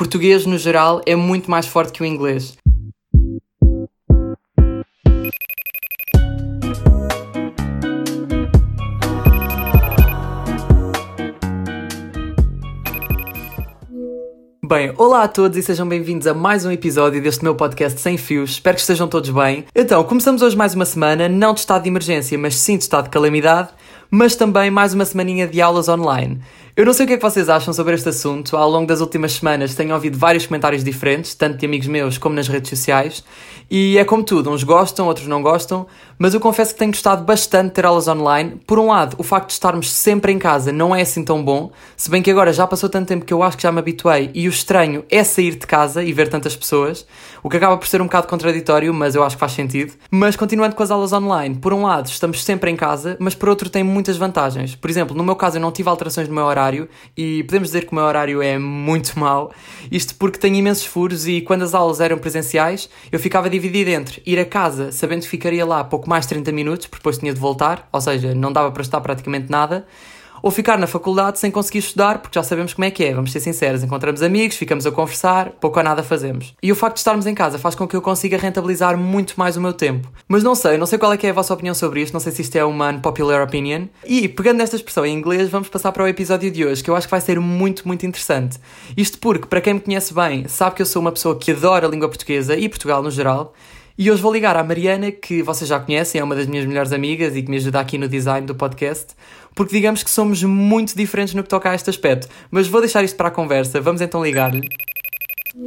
português no geral é muito mais forte que o inglês. Bem, olá a todos e sejam bem-vindos a mais um episódio deste meu podcast Sem Fios. Espero que estejam todos bem. Então, começamos hoje mais uma semana, não de estado de emergência, mas sim de estado de calamidade, mas também mais uma semaninha de aulas online. Eu não sei o que é que vocês acham sobre este assunto. Ao longo das últimas semanas tenho ouvido vários comentários diferentes, tanto de amigos meus como nas redes sociais. E é como tudo, uns gostam, outros não gostam, mas eu confesso que tenho gostado bastante de ter aulas online. Por um lado, o facto de estarmos sempre em casa não é assim tão bom, se bem que agora já passou tanto tempo que eu acho que já me habituei e o estranho é sair de casa e ver tantas pessoas, o que acaba por ser um bocado contraditório, mas eu acho que faz sentido. Mas continuando com as aulas online, por um lado, estamos sempre em casa, mas por outro tem muitas vantagens. Por exemplo, no meu caso eu não tive alterações no meu horário e podemos dizer que o meu horário é muito mau, isto porque tenho imensos furos e quando as aulas eram presenciais, eu ficava dividido entre ir a casa sabendo que ficaria lá pouco mais de 30 minutos, porque depois tinha de voltar, ou seja, não dava para estar praticamente nada, ou ficar na faculdade sem conseguir estudar, porque já sabemos como é que é, vamos ser sinceros, encontramos amigos, ficamos a conversar, pouco ou nada fazemos. E o facto de estarmos em casa faz com que eu consiga rentabilizar muito mais o meu tempo. Mas não sei, não sei qual é que é a vossa opinião sobre isto, não sei se isto é uma unpopular opinion. E, pegando nesta expressão em inglês, vamos passar para o episódio de hoje, que eu acho que vai ser muito, muito interessante. Isto porque, para quem me conhece bem, sabe que eu sou uma pessoa que adora a língua portuguesa e Portugal no geral, e hoje vou ligar à Mariana, que vocês já conhecem, é uma das minhas melhores amigas e que me ajuda aqui no design do podcast, porque digamos que somos muito diferentes no que toca a este aspecto. Mas vou deixar isto para a conversa, vamos então ligar-lhe.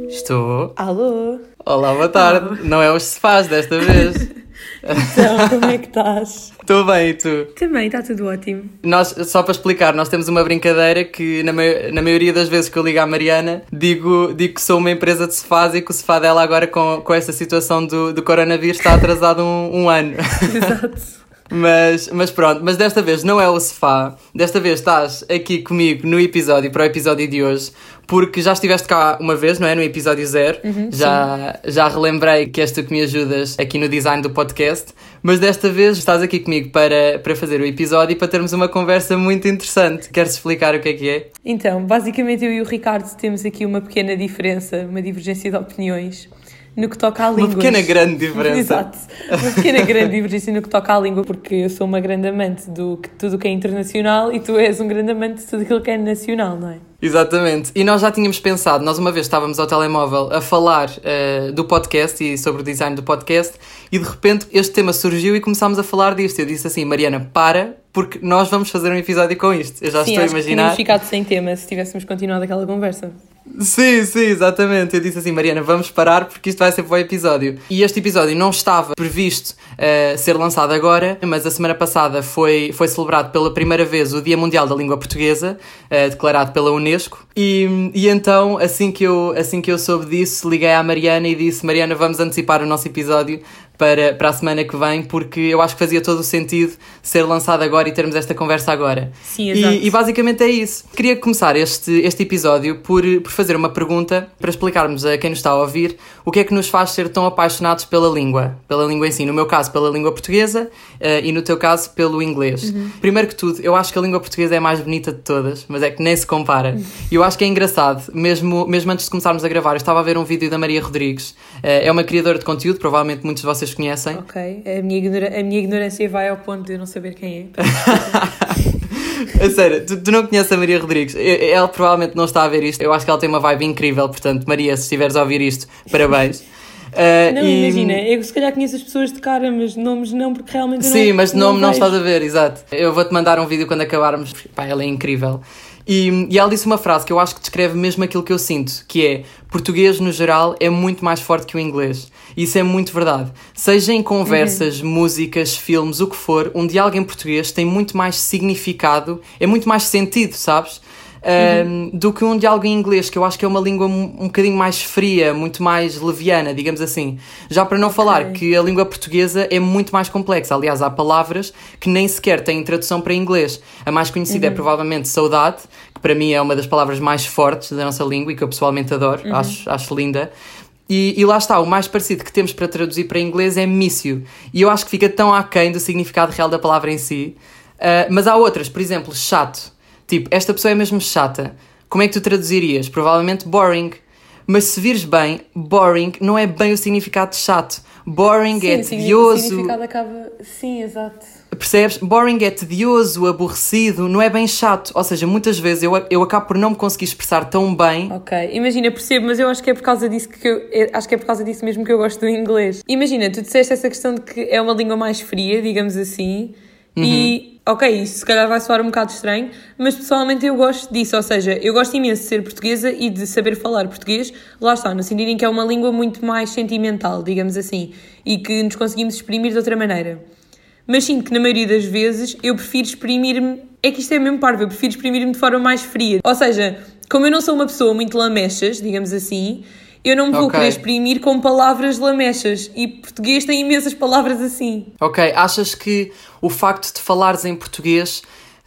Estou. Alô? Olá, boa tarde. Olá. Não é hoje se faz, desta vez. Então, como é que estás? Estou bem, e tu? Também, está tudo ótimo. Nós, só para explicar, nós temos uma brincadeira que na, mai- na maioria das vezes que eu ligo à Mariana, digo, digo que sou uma empresa de sofás e que o sofá dela agora com, com esta situação do, do coronavírus está atrasado um, um ano. Exato. Mas, mas pronto, mas desta vez não é o sofá. Desta vez estás aqui comigo no episódio, para o episódio de hoje, porque já estiveste cá uma vez, não é? No episódio zero. já, já relembrei que és tu que me ajudas aqui no design do podcast. Mas desta vez estás aqui comigo para, para fazer o episódio e para termos uma conversa muito interessante. Queres explicar o que é que é? Então, basicamente eu e o Ricardo temos aqui uma pequena diferença, uma divergência de opiniões no que toca à língua. Uma pequena grande diferença. Exato. Uma pequena grande divergência no que toca à língua, porque eu sou uma grande amante do que tudo o que é internacional e tu és um grande amante de tudo aquilo que é nacional, não é? Exatamente. E nós já tínhamos pensado, nós uma vez estávamos ao telemóvel a falar eh, do podcast e sobre o design do podcast e de repente este tema surgiu e começámos a falar disto. Eu disse assim, Mariana, para, porque nós vamos fazer um episódio com isto. Eu já Sim, estou a imaginar. tínhamos ficado sem tema se tivéssemos continuado aquela conversa. Sim, sim, exatamente. Eu disse assim, Mariana, vamos parar porque isto vai ser o episódio. E este episódio não estava previsto eh, ser lançado agora, mas a semana passada foi, foi celebrado pela primeira vez o Dia Mundial da Língua Portuguesa, eh, declarado pela Unesco. E, e então, assim que, eu, assim que eu soube disso, liguei à Mariana e disse: Mariana, vamos antecipar o nosso episódio para, para a semana que vem, porque eu acho que fazia todo o sentido ser lançado agora e termos esta conversa agora. Sim, exato. E, e basicamente é isso. Queria começar este, este episódio por, por fazer uma pergunta para explicarmos a quem nos está a ouvir o que é que nos faz ser tão apaixonados pela língua. Pela língua em si. No meu caso, pela língua portuguesa eh, e no teu caso, pelo inglês. Primeiro que tudo, eu acho que a língua portuguesa é a mais bonita de todas, mas é que nem se compara. E eu acho que é engraçado, mesmo, mesmo antes de começarmos a gravar, eu estava a ver um vídeo da Maria Rodrigues. Eh, é uma criadora de conteúdo, provavelmente muitos de vocês conhecem. Ok, a minha, a minha ignorância vai ao ponto de eu não saber quem é. A sério, tu, tu não conheces a Maria Rodrigues. Ela provavelmente não está a ver isto. Eu acho que ela tem uma vibe incrível, portanto, Maria, se estiveres a ouvir isto, parabéns. Uh, Não, e- imagina, eu se calhar conheço as pessoas de cara, mas nomes não, porque realmente Sim, não, mas de nome não vejo. estás a ver, exato. Eu vou-te mandar um vídeo quando acabarmos. Pá, ela é incrível. E, e ela disse uma frase que eu acho que descreve mesmo aquilo que eu sinto, que é português no geral é muito mais forte que o inglês. Isso é muito verdade. Seja em conversas, músicas, filmes, o que for, um diálogo em português tem muito mais significado, é muito mais sentido, sabes? Um, do que um diálogo em inglês, que eu acho que é uma língua um, um bocadinho mais fria, muito mais leviana, digamos assim. Já para não falar que a língua portuguesa é muito mais complexa. Aliás, há palavras que nem sequer têm tradução para inglês. A mais conhecida é provavelmente saudade, que para mim é uma das palavras mais fortes da nossa língua e que eu pessoalmente adoro, acho, acho linda. E, e lá está, o mais parecido que temos para traduzir para inglês é mício. E eu acho que fica tão aquém do significado real da palavra em si. Ah, mas há outras, por exemplo, chato. Tipo, esta pessoa é mesmo chata. Como é que tu traduzirias? Provavelmente boring. Mas se vires bem, boring não é bem o significado de chato. Boring Sim, é o signi- O tedioso. significado acaba. Sim, exato. Percebes? Boring é tedioso, aborrecido, não é bem chato. Ou seja, muitas vezes eu, eu acabo por não me conseguir expressar tão bem. Ok, imagina, percebo, mas eu acho que é por causa disso que eu é- acho que é por causa disso mesmo que eu gosto do inglês. Imagina, tu disseste essa questão de que é uma língua mais fria, digamos assim, e ok, isso se calhar vai soar um bocado estranho, mas pessoalmente eu gosto disso, ou seja, eu gosto imenso de ser portuguesa e de saber falar português, lá está, no sentido em que é uma língua muito mais sentimental, digamos assim, e que nos conseguimos exprimir de outra maneira. Mas sinto que na maioria das vezes eu prefiro exprimir-me. É que isto é mesmo parvo, eu prefiro exprimir-me de forma mais fria. Ou seja, como eu não sou uma pessoa muito lamechas, digamos assim, eu não me vou Ok. querer exprimir com palavras lamechas. E português tem imensas palavras assim. Ok, achas que o facto de falares em português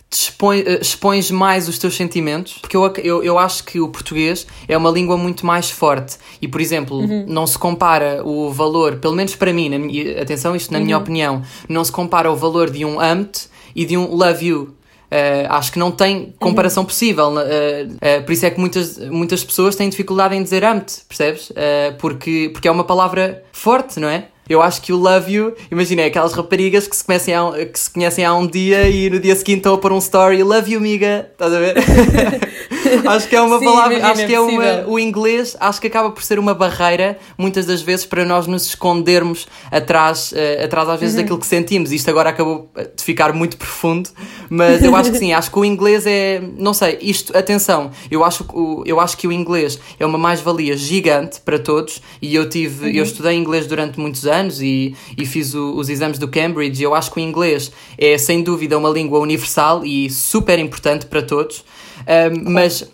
te expõe, eh, expões mais os teus sentimentos? Porque eu, eu, eu acho que o português é uma língua muito mais forte e, por exemplo, não se compara o valor, pelo menos para mim, minha, atenção, isto na minha opinião, não se compara o valor de um amt e de um love you. Eh, acho que não tem comparação possível. eh, eh, por isso é que muitas, muitas pessoas têm dificuldade em dizer amo-te, percebes? Porque, porque é uma palavra forte, não é? Eu acho que o love you, imagina, é aquelas raparigas que se, conhecem há, um- que se conhecem há um dia e no dia seguinte estão a pôr um story, love you, amiga, estás a ver? acho que é uma Sim, palavra, imagina, acho que é uma, o inglês, acho que acaba por ser uma barreira, muitas das vezes, para nós nos escondermos atrás, eh, atrás às vezes Uhum. daquilo que sentimos. Isto agora acabou de ficar muito profundo, mas eu acho que sim, acho que o inglês é, não sei, isto, atenção, eu acho, que o- eu acho que o inglês é uma mais-valia gigante para todos e eu tive, Uhum. eu estudei inglês durante muitos anos e, e fiz o- os exames do Cambridge. Eu acho que o inglês é sem dúvida uma língua universal e super importante para todos, Ahm, mas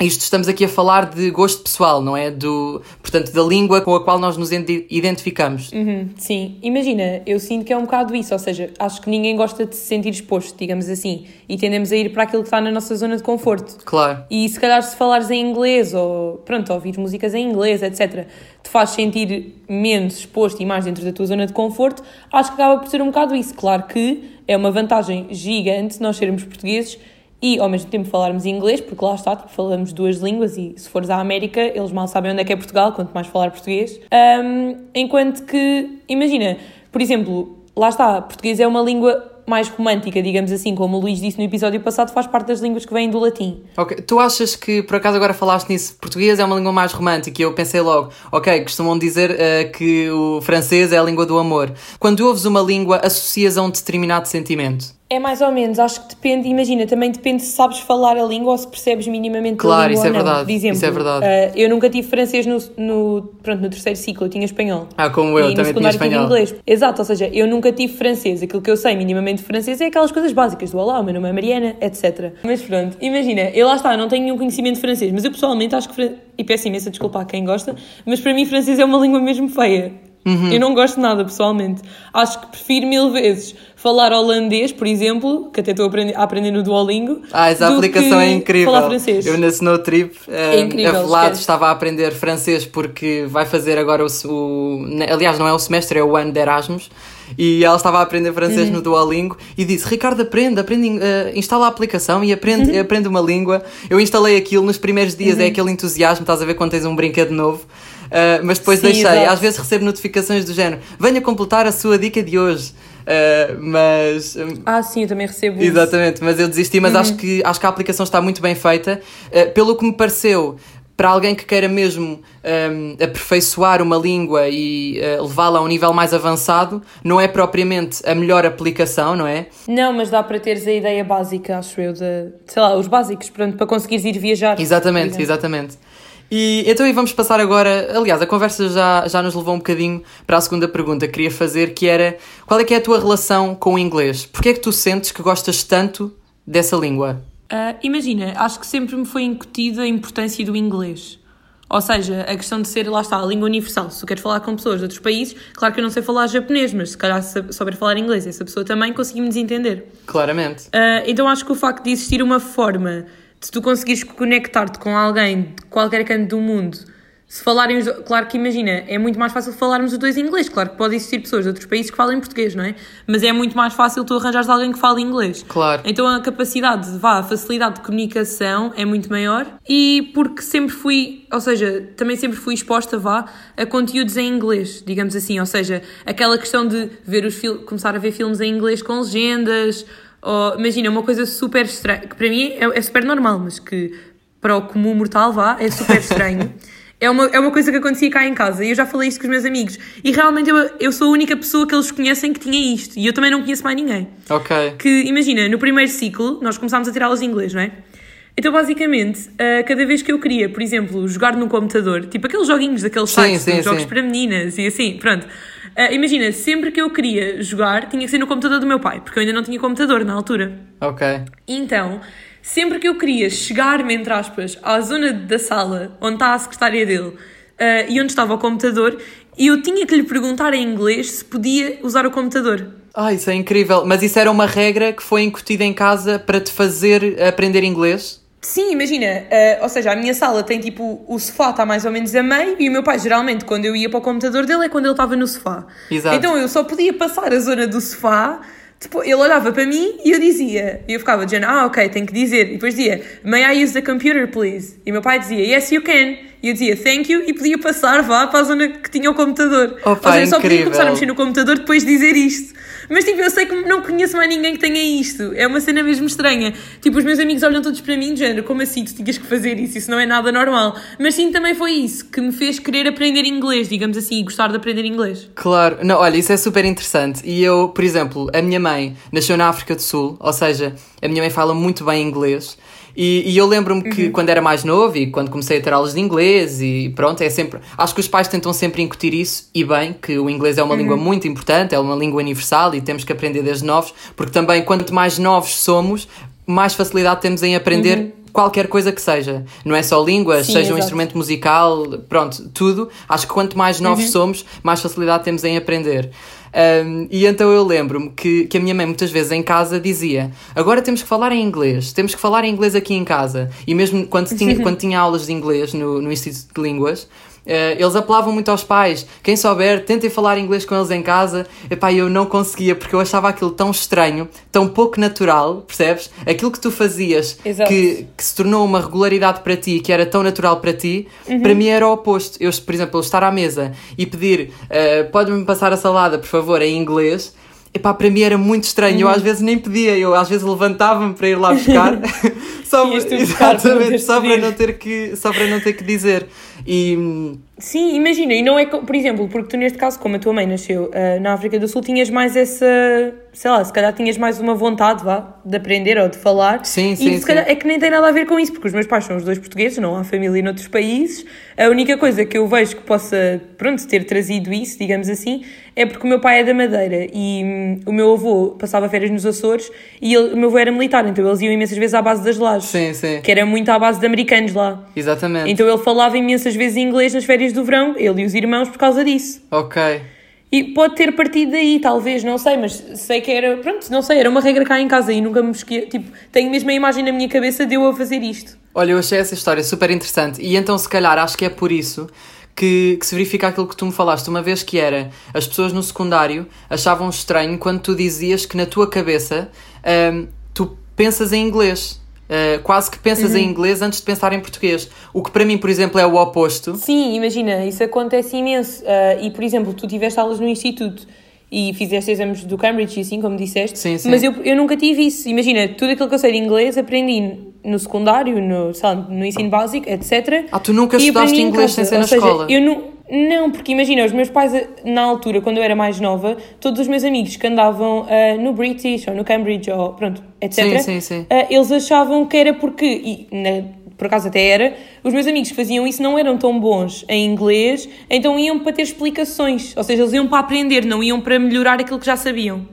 isto estamos aqui a falar de gosto pessoal, não é? Do, portanto, da língua com a qual nós nos ide- identificamos. Uhum, sim, imagina, eu sinto que é um bocado isso, ou seja, acho que ninguém gosta de se sentir exposto, digamos assim, e tendemos a ir para aquilo que está na nossa zona de conforto. Claro. E se calhar se falares em inglês ou, pronto, ouvires músicas em inglês, etc., te faz sentir menos exposto e mais dentro da tua zona de conforto, acho que acaba por ser um bocado isso. Claro que é uma vantagem gigante nós sermos portugueses e ao mesmo tempo falarmos inglês, porque lá está, tipo, falamos duas línguas e se fores à América, eles mal sabem onde é que é Portugal, quanto mais falar português. Ahm, enquanto que, imagina, por exemplo, lá está, português é uma língua mais romântica, digamos assim, como o Luís disse no episódio passado, faz parte das línguas que vêm do latim. Ok, Tu achas que, por acaso agora falaste nisso, português é uma língua mais romântica e eu pensei logo, ok, costumam dizer eh, que o francês é a língua do amor. Quando ouves uma língua, associas a um determinado sentimento. É mais ou menos, acho que depende, imagina, também depende se sabes falar a língua ou se percebes minimamente Claro, a língua isso é verdade, exemplo, isso é verdade. eh, eu nunca tive francês no, no, pronto, no terceiro ciclo, eu tinha espanhol. Ah, como eu, e também tinha secundário tive espanhol. inglês. Exato, ou seja, eu nunca tive francês. Aquilo que eu sei minimamente de francês é aquelas coisas básicas do olá, o meu nome é Mariana, etc. Mas pronto, imagina, eu lá está, não tenho nenhum conhecimento de francês, mas eu pessoalmente acho que, e peço imensa desculpa a quem gosta, mas para mim francês é uma língua mesmo feia. Uhum. Eu não gosto nada, pessoalmente. Acho que prefiro mil vezes falar holandês, por exemplo, que até estou a aprender, no Duolingo. Ah, essa aplicação é incrível. Falar francês. Eu na Snow Trip, eh, É incrível, a Vlad esquece. estava a aprender francês porque vai fazer agora o, o- Aliás, não é o semestre, é o ano de Erasmus. E ela estava a aprender francês Uhum. no Duolingo e disse: Ricardo, aprende, aprende eh, instala a aplicação e aprende, Uhum. aprende uma língua. Eu instalei aquilo nos primeiros dias, é aquele entusiasmo, estás a ver quando tens um brinquedo novo. Eh, mas depois Sim, deixei, exato. às vezes recebo notificações do género: venha completar a sua dica de hoje. Eh, mas hum, Ah, sim, eu também recebo isso. Exatamente, mas eu desisti, mas acho, que, acho que a aplicação está muito bem feita. Eh, pelo que me pareceu, para alguém que queira mesmo ehm, aperfeiçoar uma língua e eh, levá-la a um nível mais avançado, não é propriamente a melhor aplicação, não é? Não, mas dá para teres a ideia básica, acho eu, de, sei lá, os básicos, pronto, para conseguires ir viajar. Exatamente, exatamente. E então e vamos passar agora, aliás, a conversa já, já nos levou um bocadinho para a segunda pergunta que queria fazer, que era qual é que é a tua relação com o inglês? Porquê é que tu sentes que gostas tanto dessa língua? Ah, imagina, acho que sempre me foi incutida a importância do inglês. Ou seja, a questão de ser, lá está, a língua universal. Se tu queres falar com pessoas de outros países, claro que eu não sei falar japonês, mas se calhar souber falar inglês, essa pessoa também conseguimos entender. Claramente. Ah, então acho que o facto de existir uma forma de tu conseguires conectar-te com alguém de qualquer canto do mundo se falarem os Claro que imagina, é muito mais fácil falarmos os dois em inglês. Claro que pode existir pessoas de outros países que falem português, não é? Mas é muito mais fácil tu arranjares alguém que fale inglês. Claro. Então a capacidade, vá, a facilidade de comunicação é muito maior e porque sempre fui, ou seja, também sempre fui exposta, vá, a conteúdos em inglês, digamos assim. Ou seja, aquela questão de ver os começar a ver filmes em inglês com legendas, ou imagina, uma coisa super estranha, que para mim é, é super normal, mas que para o comum mortal, vá, é super estranho. É uma, é uma coisa que acontecia cá em casa e eu já falei isto com os meus amigos. E realmente eu, eu sou a única pessoa que eles conhecem que tinha isto. E eu também não conheço mais ninguém Ok. que, imagina, no primeiro ciclo, nós começámos a tirar aulas de inglês, não é? Então, basicamente, ah, cada vez que eu queria, por exemplo, jogar no computador, tipo aqueles joguinhos daqueles sites, sim, jogos sim. para meninas e assim, pronto. Ah, imagina, sempre que eu queria jogar, tinha que ser no computador do meu pai, porque eu ainda não tinha computador na altura. Ok. Então, sempre que eu queria chegar-me, entre aspas, à zona da sala onde está a secretária dele ah, e onde estava o computador, eu tinha que lhe perguntar em inglês se podia usar o computador. Ah, isso é incrível. Mas isso era uma regra que foi incutida em casa para te fazer aprender inglês? Sim, imagina, eh, ou seja, a minha sala tem tipo, o sofá está mais ou menos a meio e o meu pai geralmente quando eu ia para o computador dele é quando ele estava no sofá. Exato. Então eu só podia passar a zona do sofá, tipo, ele olhava para mim e eu dizia, e eu ficava dizendo, ah ok, tenho que dizer, e depois dizia, may I use the computer please? E o meu pai dizia, yes you can, e eu dizia, thank you, e podia passar, vá, para a zona que tinha o computador. Opa, ou seja, eu só podia começar a mexer no computador depois de dizer isto. Mas tipo, eu sei que não conheço mais ninguém que tenha isto. É uma cena mesmo estranha. Tipo, os meus amigos olham todos para mim de género, como assim tu tinhas que fazer isso? Isso não é nada normal. Mas sim, também foi isso que me fez querer aprender inglês, digamos assim, e gostar de aprender inglês. Claro, não, olha, isso é super interessante. E eu, por exemplo, a minha mãe nasceu na África do Sul, ou seja, a minha mãe fala muito bem inglês. E, e eu lembro-me que quando era mais novo e quando comecei a ter aulas de inglês e pronto, é sempre. Acho que os pais tentam sempre incutir isso e bem, que o inglês é uma língua muito importante, é uma língua universal e temos que aprender desde novos, porque também quanto mais novos somos, mais facilidade temos em aprender qualquer coisa que seja. Não é só línguas, Sim, seja um exato. instrumento musical, pronto, tudo. Acho que quanto mais novos somos, mais facilidade temos em aprender. Um, e então eu lembro-me que, que a minha mãe muitas vezes em casa dizia agora temos que falar em inglês, temos que falar em inglês aqui em casa. E mesmo quando tinha, quando tinha aulas de inglês no, no Instituto de Línguas, eles apelavam muito aos pais. Quem souber, tentem falar inglês com eles em casa. Epá, eu não conseguia porque eu achava aquilo tão estranho, tão pouco natural, percebes? Aquilo que tu fazias que, que se tornou uma regularidade para ti, que era tão natural para ti, para mim era o oposto. Eu, por exemplo, eu estar à mesa e pedir eh, pode-me passar a salada, por favor, em inglês. Epá, para mim era muito estranho, eu às vezes nem pedia, eu às vezes levantava-me para ir lá buscar, só, buscar para exatamente, teres só, para não ter que, só para não ter que dizer. E, hum, Sim, imagina, e não é, por exemplo, porque tu neste caso, como a tua mãe nasceu ah, na África do Sul, tinhas mais essa, sei lá, se calhar tinhas mais uma vontade, vá, de aprender ou de falar. Sim, e sim, se calhar sim. é que nem tem nada a ver com isso, porque os meus pais são os dois portugueses, não há família noutros países. A única coisa que eu vejo que possa, pronto, ter trazido isso, digamos assim, é porque o meu pai é da Madeira e hum, o meu avô passava férias nos Açores e ele- o meu avô era militar, então eles iam imensas vezes à base das lajes. sim, sim, Que era muito à base de americanos lá. exatamente. Então ele falava imensas vezes inglês nas férias do verão, ele e os irmãos, por causa disso. Ok. E pode ter partido daí, talvez, não sei, mas sei que era, pronto, não sei, era uma regra cá em casa e nunca me esqueci, tipo, tenho mesmo a imagem na minha cabeça de eu a fazer isto. Olha, eu achei essa história super interessante e então se calhar acho que é por isso que, que se verifica aquilo que tu me falaste uma vez que era as pessoas no secundário achavam estranho quando tu dizias que na tua cabeça hum, tu pensas em inglês. Uh, quase que pensas em inglês antes de pensar em português. O que para mim, por exemplo, é o oposto. Sim, imagina, isso acontece imenso. Ah, e, por exemplo, tu tiveste aulas no instituto e fizeste exames do Cambridge, e assim, como disseste. Sim, sim. Mas eu, eu nunca tive isso. Imagina, tudo aquilo que eu sei de inglês aprendi no secundário, no, no ensino básico, etc. Ah, tu nunca estudaste inglês sem ser na escola? Eu não, não, porque imagina, os meus pais, na altura, quando eu era mais nova, todos os meus amigos que andavam ah, no British ou no Cambridge ou pronto, etc. Sim, sim, sim. ah, eles achavam que era porque, e na- por acaso até era, os meus amigos que faziam isso não eram tão bons em inglês, então iam para ter explicações. Ou seja, eles iam para aprender, não iam para melhorar aquilo que já sabiam.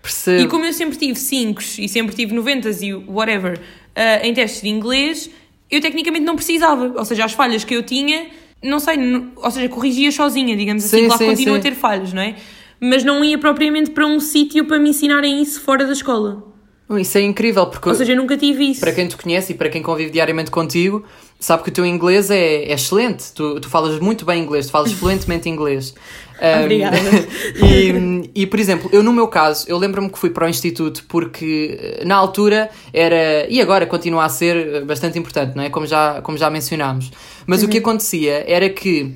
Percebo. E como eu sempre tive 5 e sempre tive 90 e whatever ah, em testes de inglês, eu tecnicamente não precisava. Ou seja, as falhas que eu tinha, não sei, ou seja, corrigia sozinha, digamos assim, Sim, claro sim, continuo sim. a ter falhas, não é? Mas não ia propriamente para um sítio para me ensinarem isso fora da escola. Isso é incrível, porque Ou seja, eu nunca tive isso. para quem te conhece e para quem convive diariamente contigo, sabe que o teu inglês é, é excelente, tu, tu falas muito bem inglês, tu falas fluentemente inglês. Um, Obrigada. e, e, por exemplo, eu no meu caso, eu lembro-me que fui para o Instituto porque eh, na altura era, e agora continua a ser eh, bastante importante, não é? Como já, como já mencionámos. Mas Uhum. o que acontecia era que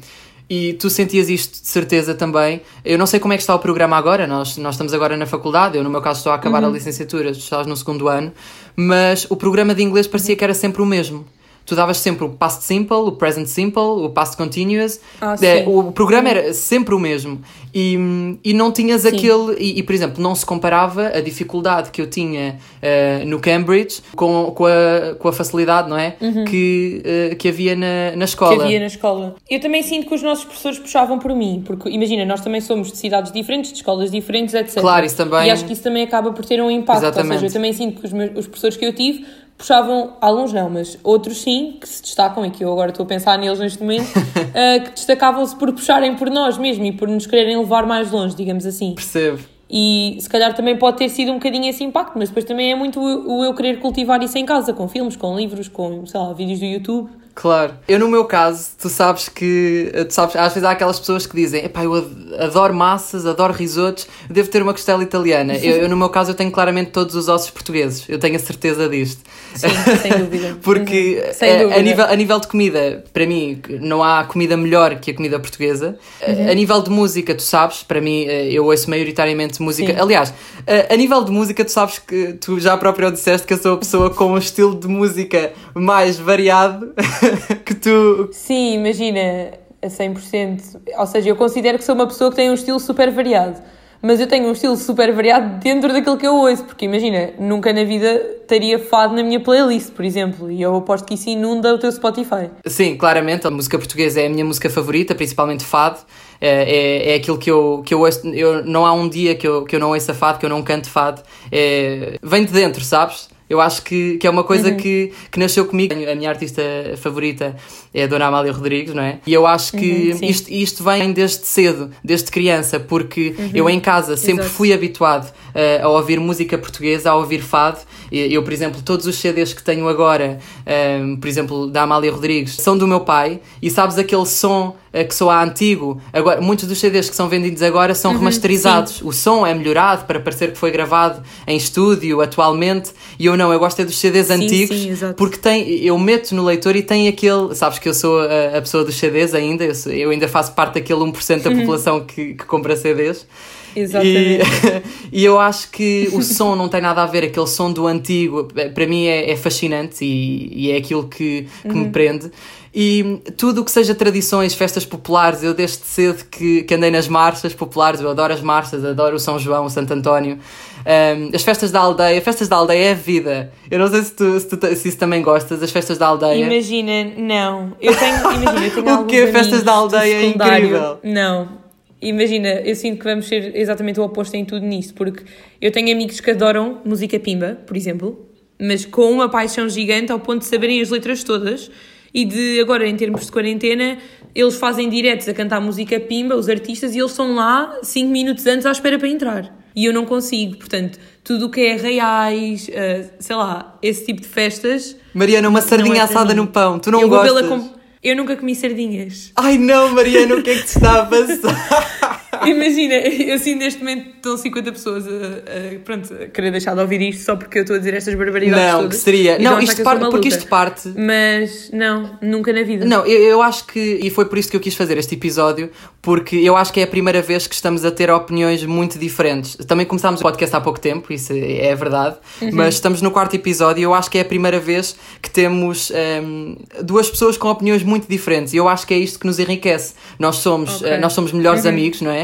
e tu sentias isto de certeza também. Eu não sei como é que está o programa agora, nós, nós estamos agora na faculdade, eu no meu caso estou a acabar Uhum. a licenciatura, tu estás no segundo ano, mas o programa de inglês parecia que era sempre o mesmo. Tu davas sempre o past simple, o present simple, o past continuous. Ah, É, sim. o programa era sempre o mesmo. E, e não tinhas aquele. E, e, por exemplo, não se comparava a dificuldade que eu tinha eh, no Cambridge com, com, a, com a facilidade, não é? Que, eh, que havia na, na escola. Uhum. que havia na escola. Eu também sinto que os nossos professores puxavam por mim, porque imagina, nós também somos de cidades diferentes, de escolas diferentes, etc. Claro, isso também- E acho que isso também acaba por ter um impacto. Exatamente. Ou seja, eu também sinto que os, meus, os professores que eu tive puxavam, alguns não, mas outros sim, que se destacam, e que eu agora estou a pensar neles neste momento, eh, que destacavam-se por puxarem por nós mesmo e por nos quererem levar mais longe, digamos assim. Percebo. E se calhar também pode ter sido um bocadinho esse impacto, mas depois também é muito o o eu querer cultivar isso em casa, com filmes, com livros, com, sei lá, vídeos do YouTube. Claro. Eu, no meu caso, tu sabes que. Tu sabes, às vezes há aquelas pessoas que dizem: Epá, eu ad- adoro massas, adoro risotos, devo ter uma costela italiana. Eu, eu, no meu caso, eu tenho claramente todos os ossos portugueses. Eu tenho a certeza disto. Sim, sem dúvida. Porque Uhum. Sem eh, dúvida. a, nível, a nível de comida, para mim, não há comida melhor que a comida portuguesa. Uhum. A- A nível de música, tu sabes, para mim, eh, eu ouço maioritariamente música. Sim. Aliás, a, a nível de música, tu sabes que tu já próprio disseste que eu sou a pessoa com um estilo de música mais variado que tu. Sim, imagina, a 100%. Ou seja, eu considero que sou uma pessoa que tem um estilo super variado. Mas eu tenho um estilo super variado dentro daquilo que eu ouço. Porque imagina, nunca na vida teria fado na minha playlist, por exemplo. E eu aposto que isso inunda o teu Spotify. Sim, claramente, a música portuguesa é a minha música favorita, principalmente fado. É, é, é aquilo que eu, que eu ouço. Eu, não há um dia que eu, que eu não ouça fado, que eu não cante fado. É, vem de dentro, sabes? Eu acho que, que é uma coisa que, que nasceu comigo. A minha artista favorita é a Dona Amália Rodrigues, não é? E eu acho que Uhum, isto, isto vem desde cedo, desde criança, porque eu em casa sempre Exato. fui habituado eh, a ouvir música portuguesa, a ouvir fado. Eu, por exemplo, todos os CDs que tenho agora, ehm, por exemplo, da Amália Rodrigues, são do meu pai. E sabes aquele som eh, que soa antigo? Agora, muitos dos CDs que são vendidos agora são remasterizados. O som é melhorado para parecer que foi gravado em estúdio atualmente. E eu não, eu gosto é dos CDs antigos sim, porque tem, eu meto no leitor e tem aquele. Sabes que eu sou a, a pessoa dos CDs ainda, eu, sou- eu ainda faço parte daquele 1% da população que, que compra CDs. Exatamente. E, e eu acho que o som não tem nada a ver, aquele som do antigo, para mim é, é fascinante e, e é aquilo que, que Uhum. me prende. E tudo o que seja tradições, festas populares, eu desde cedo que, que andei nas marchas populares, eu adoro as marchas, adoro o São João, o Santo António. Um, as festas da aldeia, festas da aldeia é a vida. Eu não sei se tu, se, tu, se isso também gostas, as festas da aldeia. Imagina, não. Eu tenho, imagina, eu tenho O quê? Festas da aldeia é incrível. Não. Imagina, eu sinto que vamos ser exatamente o oposto em tudo nisso, porque eu tenho amigos que adoram música pimba, por exemplo, mas com uma paixão gigante ao ponto de saberem as letras todas e de agora, em termos de quarentena, eles fazem diretos a cantar música pimba, os artistas, e eles estão lá 5 minutos antes à espera para entrar. E eu não consigo, portanto, tudo o que é reais, eh, sei lá, esse tipo de festas. Mariana, uma não sardinha é assada mim. no pão, tu não eu gostas? com- Eu nunca comi sardinhas. Ai não, Mariana, o que é que te está a passar? Imagina, eu sinto neste momento estão 50 pessoas a, a, pronto, a querer deixar de ouvir isto só porque eu estou a dizer estas barbaridades não, todas. que seria. Não, isto parte, porque isto parte. Mas não, nunca na vida. Não, eu, eu acho que, e foi por isso que eu quis fazer este episódio, porque eu acho que é a primeira vez que estamos a ter opiniões muito diferentes. Também começámos o podcast há pouco tempo, isso é é verdade, Uhum. mas estamos no quarto episódio e eu acho que é a primeira vez que temos hum, duas pessoas com opiniões muito diferentes e eu acho que é isto que nos enriquece. Nós somos, Ok. eh, nós somos melhores amigos, não é?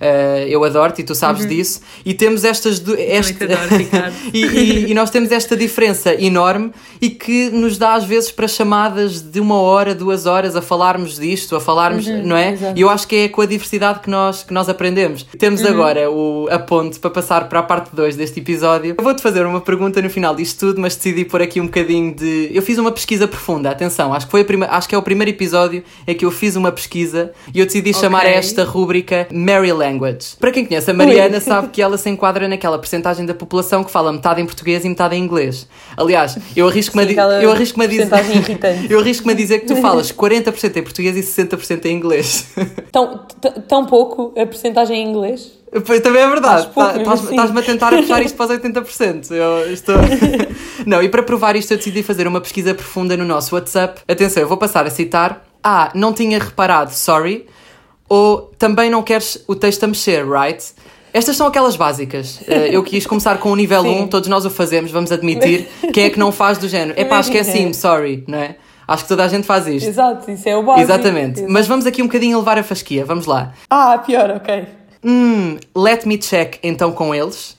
Eh, eu adoro-te e tu sabes disso, e temos estas. Du- este- te adoro, e, e- e nós temos esta diferença enorme e que nos dá às vezes para chamadas de uma hora, duas horas a falarmos disto, a falarmos, não é? exato. E eu acho que é com a diversidade que nós, que nós aprendemos. Temos agora o, a ponte para passar para a parte 2 deste episódio. Eu vou-te fazer uma pergunta no final disto tudo, mas decidi pôr aqui um bocadinho de. Eu fiz uma pesquisa profunda, atenção, acho que, foi a prima... acho que é o primeiro episódio em que eu fiz uma pesquisa e eu decidi chamar Ok. esta rúbrica Mary secondary language. Para quem conhece a Mariana, sabe que ela se enquadra naquela porcentagem da população que fala metade em português e metade em inglês. Aliás, eu arrisco-me a, di eu arrisco a dizer. eu arrisco a dizer que tu falas 40% em português e 60% em inglês. Tão, tão pouco a porcentagem em inglês? Pois, também é verdade. Estás-me assim. a tentar puxar isto para os 80%. Eu estou... Não, e para provar isto eu decidi fazer uma pesquisa profunda no nosso WhatsApp. Atenção, eu vou passar a citar. Ah, não tinha reparado, sorry. Ou também não queres o texto a mexer, right? Estas são aquelas básicas. Eh, eu quis começar com o nível Sim. 1, todos nós o fazemos, vamos admitir. Quem é que não faz do género? É pá, esqueci-me, sorry, não é? Acho que toda a gente faz isto. Exato, isso é o básico. Exatamente. Exato. Mas vamos aqui um bocadinho levar a fasquia, vamos lá. Ah, pior, ok. Hum, let me check então com eles.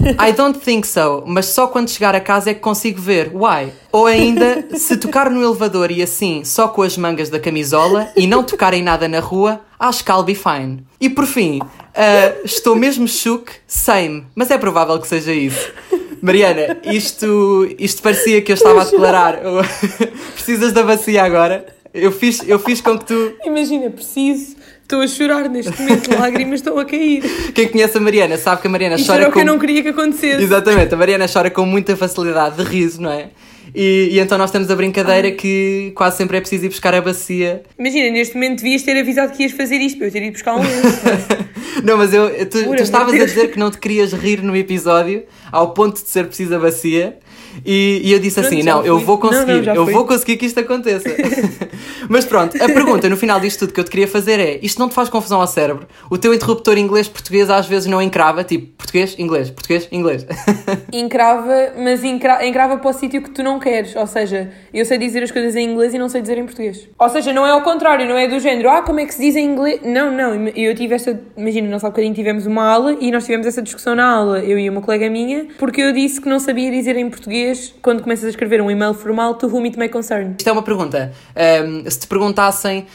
I don't think so, mas só quando chegar a casa é que consigo ver. Why? Ou ainda, se tocar no elevador e assim, só com as mangas da camisola e não tocar em nada na rua, acho que I'll be fine. E por fim, uh, estou mesmo shook, same, mas é provável que seja isso. Mariana, isto, isto parecia que eu estava a declarar. Precisas da bacia agora? Eu fiz, eu fiz com que tu. Imagina, preciso Estou a chorar neste momento, lágrimas estão a cair. Quem conhece a Mariana sabe que a Mariana Isto chora era o com... que eu não queria que acontecesse. Exatamente, a Mariana chora com muita facilidade de riso, não é? E, e, então nós temos a brincadeira que quase sempre é preciso ir buscar a bacia. Imagina, neste momento devias ter avisado que ias fazer isto para eu ter ido buscar um lenço. não, mas eu, tu, tu estavas a dizer que não te querias rir no episódio ao ponto de ser preciso a bacia. E, e eu disse pronto, assim: não, eu vou conseguir, não, não, eu vou conseguir que isto aconteça. Mas pronto, a pergunta no final disto tudo que eu te queria fazer é: isto não te faz confusão ao cérebro? O teu interruptor inglês-português às vezes não encrava, tipo português, inglês, português, inglês. Encrava, mas encra encrava para o sítio que tu não queres. Ou seja, eu sei dizer as coisas em inglês e não sei dizer em português. Ou seja, não é ao contrário, não é do género, ah, como é que se diz em inglês? Não, não, eu tive esta. Imagina, nós há bocadinho tivemos uma aula e nós tivemos essa discussão na aula, eu e uma colega minha, porque eu disse que não sabia dizer em português quando começas a escrever um e-mail formal to whom it may concern. Isto é uma pergunta. Um, se te perguntassem,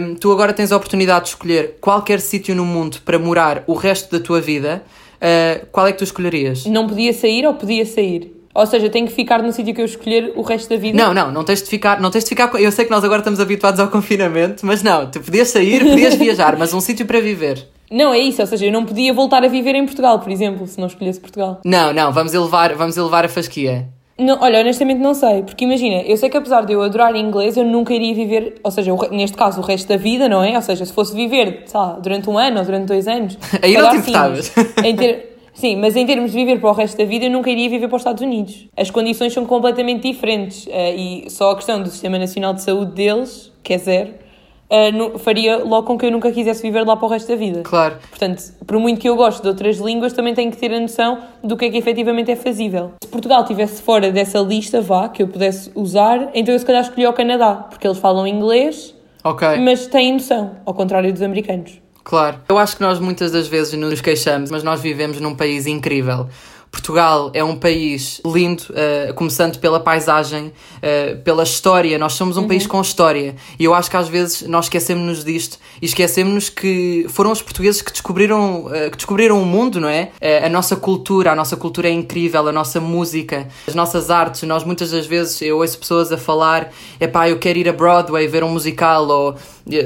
um, tu agora tens a oportunidade de escolher qualquer sítio no mundo para morar o resto da tua vida, uh, qual é que tu escolherias? Não podia sair ou podia sair? Ou seja, tenho que ficar no sítio que eu escolher o resto da vida? Não, não, não tens de ficar, não tens de ficar. Eu sei que nós agora estamos habituados ao confinamento, mas não, tu podias sair, podias viajar, mas um sítio para viver. Não, é isso, ou seja, eu não podia voltar a viver em Portugal, por exemplo, se não escolhesse Portugal. Não, não, vamos elevar, vamos elevar a fasquia. Não, olha, honestamente não sei, porque imagina, eu sei que apesar de eu adorar inglês, eu nunca iria viver, ou seja, neste caso, o resto da vida, não é? Ou seja, se fosse viver, sei lá, durante um ano ou durante dois anos. Aí não te importavas. Ter... Sim, mas em termos de viver para o resto da vida, eu nunca iria viver para os Estados Unidos. As condições são completamente diferentes uh, e só a questão do Sistema Nacional de Saúde deles, que é zero, uh, no, faria logo com que eu nunca quisesse viver lá para o resto da vida. Claro. Portanto, por muito que eu goste de outras línguas, também tenho que ter a noção do que é que efetivamente é fazível. Se Portugal estivesse fora dessa lista, vá, que eu pudesse usar, então eu se calhar escolhi o Canadá, porque eles falam inglês, okay. mas têm noção, ao contrário dos americanos. Claro. Eu acho que nós muitas das vezes nos queixamos, mas nós vivemos num país incrível. Portugal é um país lindo, uh, começando pela paisagem, uh, pela história. Nós somos um uhum. país com história e eu acho que às vezes nós esquecemos-nos disto e esquecemos-nos que foram os portugueses que descobriram, uh, que descobriram o mundo, não é? a nossa cultura, a nossa cultura é incrível, a nossa música, as nossas artes. Nós muitas das vezes eu ouço pessoas a falar: é pá, eu quero ir a Broadway ver um musical ou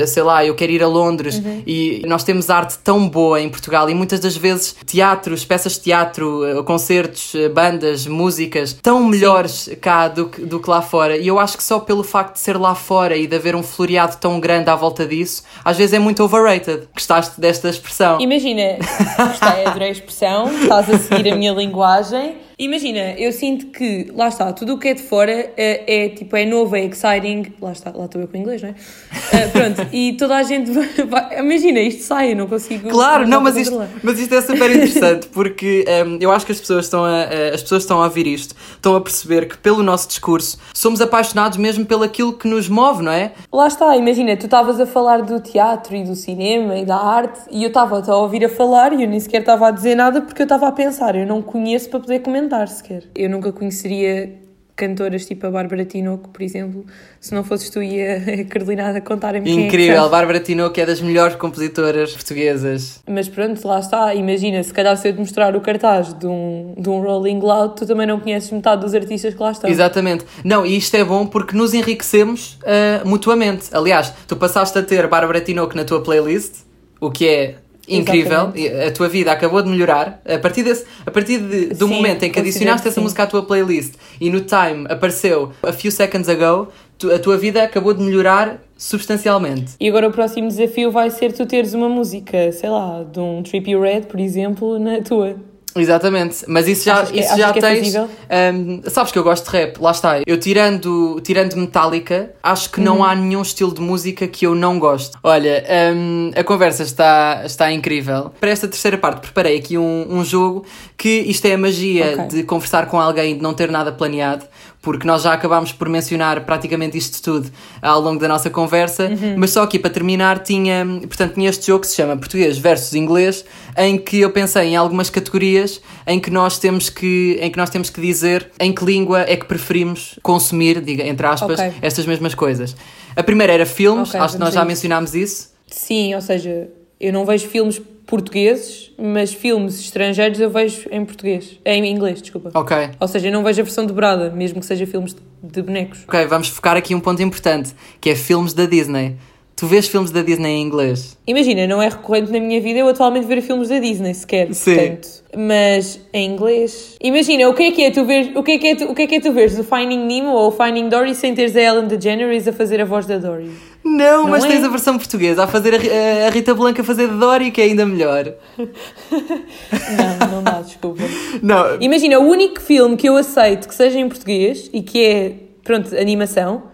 sei lá, eu quero ir a Londres uhum. e nós temos arte tão boa em Portugal e muitas das vezes teatros, peças de teatro, concertos, bandas, músicas tão melhores Sim. cá do que, do que lá fora. E eu acho que só pelo facto de ser lá fora e de haver um floreado tão grande à volta disso, às vezes é muito overrated. Gostaste desta expressão? Imagina, gostei, adorei a expressão, estás a seguir a minha linguagem. Imagina, eu sinto que, lá está, tudo o que é de fora é, é tipo, é novo, é exciting. Lá está, lá estou eu com o inglês, não é? Uh, pronto, e toda a gente vai, vai, Imagina, isto sai, eu não consigo. Claro, não, mas isto, mas isto é super interessante porque um, eu acho que as pessoas, estão a, as pessoas estão a ouvir isto, estão a perceber que pelo nosso discurso somos apaixonados mesmo pelo aquilo que nos move, não é? Lá está, imagina, tu estavas a falar do teatro e do cinema e da arte e eu estava a ouvir a falar e eu nem sequer estava a dizer nada porque eu estava a pensar, eu não conheço para poder comentar sequer. Eu nunca conheceria cantoras tipo a Bárbara Tinoco, por exemplo, se não fosses tu e a Carolina a contarem-me Incrível, quem é Bárbara Tinoco é das melhores compositoras portuguesas. Mas pronto, lá está, imagina, se calhar se eu te mostrar o cartaz de um, de um Rolling Loud, tu também não conheces metade dos artistas que lá estão. Exatamente. Não, e isto é bom porque nos enriquecemos uh, mutuamente. Aliás, tu passaste a ter Bárbara Tinoco na tua playlist, o que é incrível, a tua vida acabou de melhorar a partir, desse, a partir de, do Sim, momento em que adicionaste essa sim. música à tua playlist e no time apareceu a few seconds ago, tu- a tua vida acabou de melhorar substancialmente. E agora o próximo desafio vai ser tu teres uma música, sei lá, de um Trippy Red, por exemplo, na tua. Exatamente, mas isso já, que- isso achas já que é tens. fazível? hum, sabes que eu gosto de rap, lá está. Eu tirando, tirando Metallica, acho que Uhum. não há nenhum estilo de música que eu não gosto. Olha, hum, a conversa está, está incrível. Para esta terceira parte, preparei aqui um, um jogo que isto é a magia Ok. de conversar com alguém e de não ter nada planeado. Porque nós já acabámos por mencionar praticamente isto tudo ao longo da nossa conversa, Uhum. mas só aqui para terminar tinha, portanto, tinha este jogo que se chama Português versus Inglês, em que eu pensei em algumas categorias em que nós temos que, em que nós temos que dizer em que língua é que preferimos consumir, diga, entre aspas, Ok. estas mesmas coisas. A primeira era filmes, Ok, acho que nós já mencionámos isso. Sim, ou seja, eu não vejo filmes portugueses, mas filmes estrangeiros eu vejo em português. Em inglês, desculpa. Ok. Ou seja, eu não vejo a versão dobrada, mesmo que seja filmes de, bonecos. Ok, vamos focar aqui um ponto importante, que é filmes da Disney. Tu vês filmes da Disney em inglês? Imagina, não é recorrente na minha vida eu atualmente ver filmes da Disney sequer, Sim. portanto. Mas em inglês. Imagina, o que é que é tu ver, o que é que é tu, o que é que é tu veres o Finding Nemo ou o Finding Dory sem teres a Ellen DeGeneres a fazer a voz da Dory? Não, Não mas é? tens a versão portuguesa, a fazer a, a Rita Blanca a fazer Dory, que é ainda melhor. Não, não dá, desculpa. Não, Imagina, o único filme que eu aceito que seja em português e que é, pronto, animação,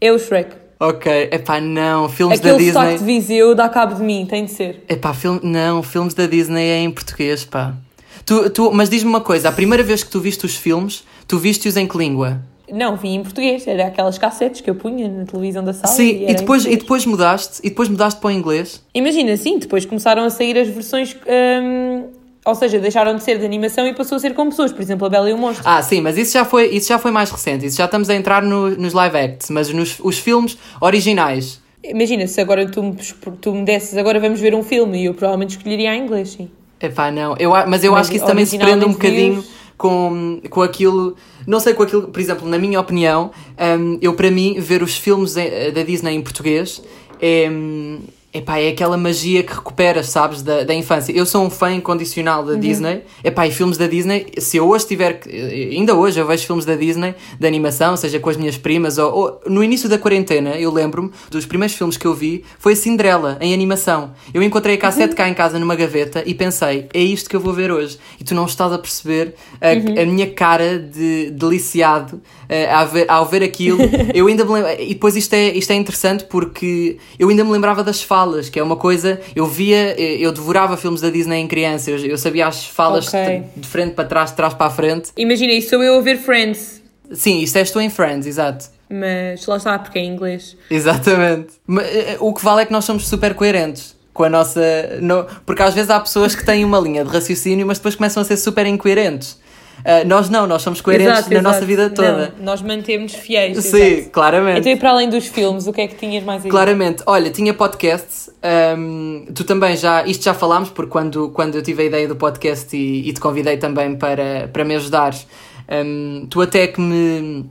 é o Shrek. Ok, epá, não, filmes Aquele da Disney. sotaque de Viseu dá cabo de mim, tem de ser. Epá, film... não, filmes da Disney é em português, pá. Tu, tu, mas diz-me uma coisa, a primeira vez que tu viste os filmes, tu viste-os em que língua? Não, vim em português, era aquelas cassetes que eu punha na televisão da sala. Sim, e em depois, e depois mudaste, e depois mudaste para o inglês? Imagina, sim, depois começaram a sair as versões. hum, ou seja, deixaram de ser de animação e passou a ser com pessoas, por exemplo, a Bela e o Monstro. Ah, sim, mas isso já foi, isso já foi mais recente, isso já estamos a entrar no- nos live acts, mas nos os filmes originais. Imagina, se agora tu me, tu me desses, agora vamos ver um filme e eu provavelmente escolheria em inglês, sim. Epá, não, eu, mas eu Mas acho que isso também se prende um bocadinho com, com aquilo, não sei, com aquilo, por exemplo, na minha opinião, hum, eu para mim, ver os filmes eh, da Disney em português é, hum, epá, é aquela magia que recuperas, sabes, da, da infância. Eu sou um fã incondicional da Disney, epá, e filmes da Disney, se eu hoje tiver, eh, ainda hoje eu vejo filmes da Disney, de animação, seja com as minhas primas, ou, ou no início da quarentena, eu lembro-me, dos primeiros filmes que eu vi, foi a Cinderela, em animação. Eu encontrei a cassete cá em casa numa gaveta e pensei, é isto que eu vou ver hoje. E tu não estás a perceber a, a minha cara de deliciado eh, ao, ver, ao ver aquilo. eu ainda me lembro, e depois isto é, isto é interessante porque eu ainda me lembrava das falas, que é uma coisa, eu via, eh, eu devorava filmes da Disney em criança, eu, eu sabia as falas Ok. de, de frente para trás, de trás para a frente. Imagina, isso sou eu a ver Friends, Sim, isto és tu em Friends, exato. mas lá está, porque é em inglês. Exatamente. Mas, eh, o que vale é que nós somos super coerentes com a nossa. no- porque às vezes há pessoas que têm uma linha de raciocínio, mas depois começam a ser super incoerentes. Ah, nós não, nós somos coerentes Exato, na exato. nossa vida toda. Não, nós mantemos fiéis. Sim, exato. claramente. Então, e para além dos filmes, o que é que tinhas mais aí? Claramente. Olha, tinha podcasts. ahm, tu também já. Isto já falámos, porque quando, quando eu tive a ideia do podcast e, e te convidei também para, para me ajudares, ahm, tu até que me.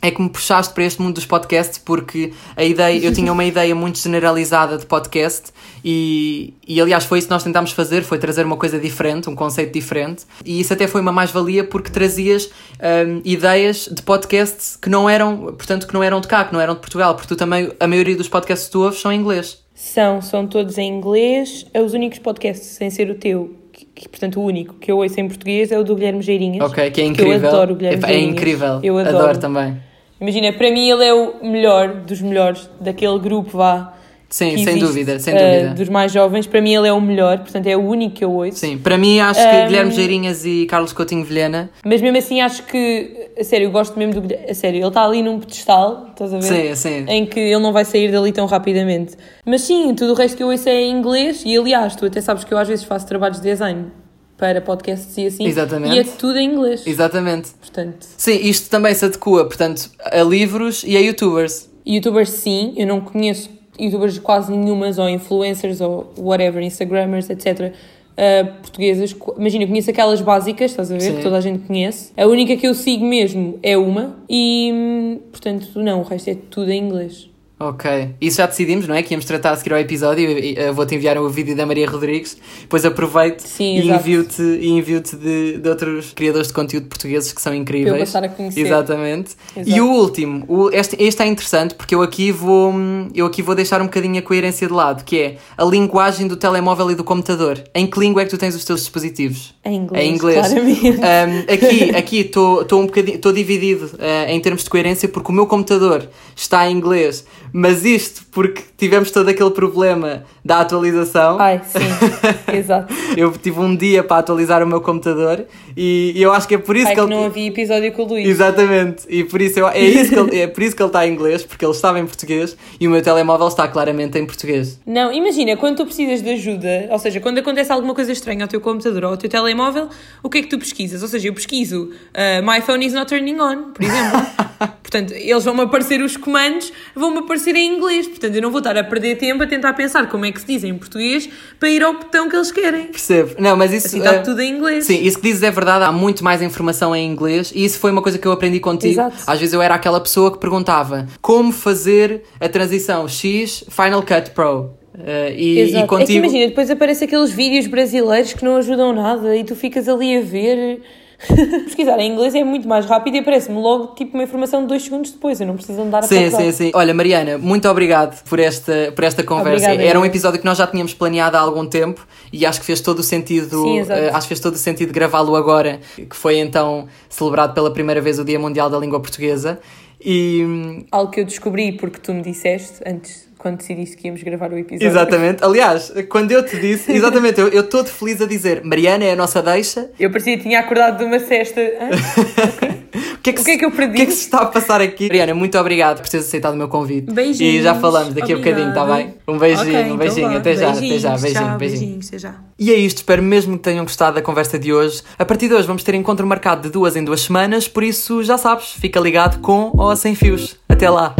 É que me puxaste para este mundo dos podcasts porque a ideia, eu tinha uma ideia muito generalizada de podcast e, e aliás foi isso que nós tentámos fazer, foi trazer uma coisa diferente, um conceito diferente e isso até foi uma mais-valia porque trazias ahm, ideias de podcasts que não eram, portanto que não eram de cá, que não eram de Portugal, porque tu também, a maioria dos podcasts que tu ouves são em inglês. São, são todos em inglês. É os únicos podcasts, sem ser o teu, que, portanto o único que eu ouço em português é o do Guilherme Geirinhas. Ok, que é incrível. Eu adoro o Guilherme é, é Geirinhas. incrível. Eu adoro. adoro também. Imagina, para mim ele é o melhor dos melhores daquele grupo, vá. Sim, que sem existe, dúvida, sem dúvida. dos mais jovens, para mim ele é o melhor, portanto é o único que eu ouço. Sim, para mim acho que Ahm. Guilherme Geirinhas e Carlos Coutinho Vilhena, Mas mesmo assim acho que, a sério, eu gosto mesmo do Guilherme. A sério, ele está ali num pedestal, estás a ver? sim, sim. Em que ele não vai sair dali tão rapidamente. Mas sim, tudo o resto que eu ouço é em inglês e aliás, tu até sabes que eu às vezes faço trabalhos de design para podcasts e assim. Exatamente. E é tudo em inglês. Exatamente. Portanto, Sim, isto também se adequa, portanto, a livros e a youtubers. youtubers sim, eu não conheço youtubers quase nenhumas, ou influencers, ou whatever, instagrammers, etc. uh, portuguesas, Co- imagina, eu conheço aquelas básicas, estás a ver, Sim. que toda a gente conhece. A única que eu sigo mesmo é uma, e hum, portanto, não, o resto é tudo em inglês. Ok. Isso já decidimos, não é? Que íamos tratar a seguir ao episódio. eh, Vou-te enviar o vídeo da Maria Rodrigues. Depois aproveito Sim, e envio-te e envio-te de, de outros criadores de conteúdo portugueses que são incríveis. Para eu passar a conhecer. Exatamente. Exato. E o último, o- este, este é interessante porque eu aqui vou eu aqui vou deixar um bocadinho a coerência de lado, que é a linguagem do telemóvel e do computador. Em que língua é que tu tens os teus dispositivos? Em inglês, Em inglês. claramente. Um, aqui aqui estou um bocadinho estou dividido uh, em termos de coerência porque o meu computador está em inglês, mas isto porque tivemos todo aquele problema da atualização. Ai, sim, exato. Eu tive um dia para atualizar o meu computador e, e eu acho que é por isso Ai, que que ele não havia episódio com o Luís. Exatamente, e por isso eu- é, isso que ele, é por isso que ele está em inglês, porque ele estava em português e o meu telemóvel está claramente em português. Não, imagina, quando tu precisas de ajuda, ou seja, quando acontece alguma coisa estranha ao teu computador ou ao teu telemóvel, o que é que tu pesquisas? Ou seja, eu pesquiso uh, My phone is not turning on, por exemplo. Portanto, eles vão-me aparecer os comandos, vão-me aparecer em inglês. Portanto, eu não vou estar a perder tempo a tentar pensar como é que se diz em português para ir ao botão que eles querem. Percebo? Não, mas isso. Assim está eh, tudo em inglês. Sim, isso que dizes é verdade, há muito mais informação em inglês e isso foi uma coisa que eu aprendi contigo. Exato. Às vezes eu era aquela pessoa que perguntava como fazer a transição X Final Cut Pro. Eh, e, Exato. e contigo. É que imagina, depois aparecem aqueles vídeos brasileiros que não ajudam nada e tu ficas ali a ver. Pesquisar em inglês é muito mais rápido e aparece-me logo tipo uma informação de dois segundos depois. Eu não preciso andar a Sim, procurar. sim, sim. Olha, Mariana, muito obrigado por esta, por esta conversa. Obrigada, Era um episódio que nós já tínhamos planeado há algum tempo e acho que fez todo o sentido. Sim, eh, acho que fez todo o sentido gravá-lo agora, que foi então celebrado pela primeira vez o Dia Mundial da Língua Portuguesa. E hum, Algo que eu descobri porque tu me disseste antes, quando decidiste que íamos gravar o episódio. exatamente, aliás, quando eu te disse, exatamente, eu estou feliz a dizer, Mariana é a nossa deixa. Eu parecia que tinha acordado de uma cesta. O que é que, O que é se- que eu perdi? O que é que se está a passar aqui? Mariana, muito obrigado por teres aceitado o meu convite. Beijinhos. E já falamos daqui a bocadinho, está Obrigada. bem? Um beijinho, Ok, um então beijinho. vá. até já, até já, Beijinhos, beijinho, tchau, beijinho. beijinhos, até já. E é isto, espero mesmo que tenham gostado da conversa de hoje. A partir de hoje vamos ter encontro marcado de duas em duas semanas, por isso já sabes, fica ligado com ou sem fios. Até lá!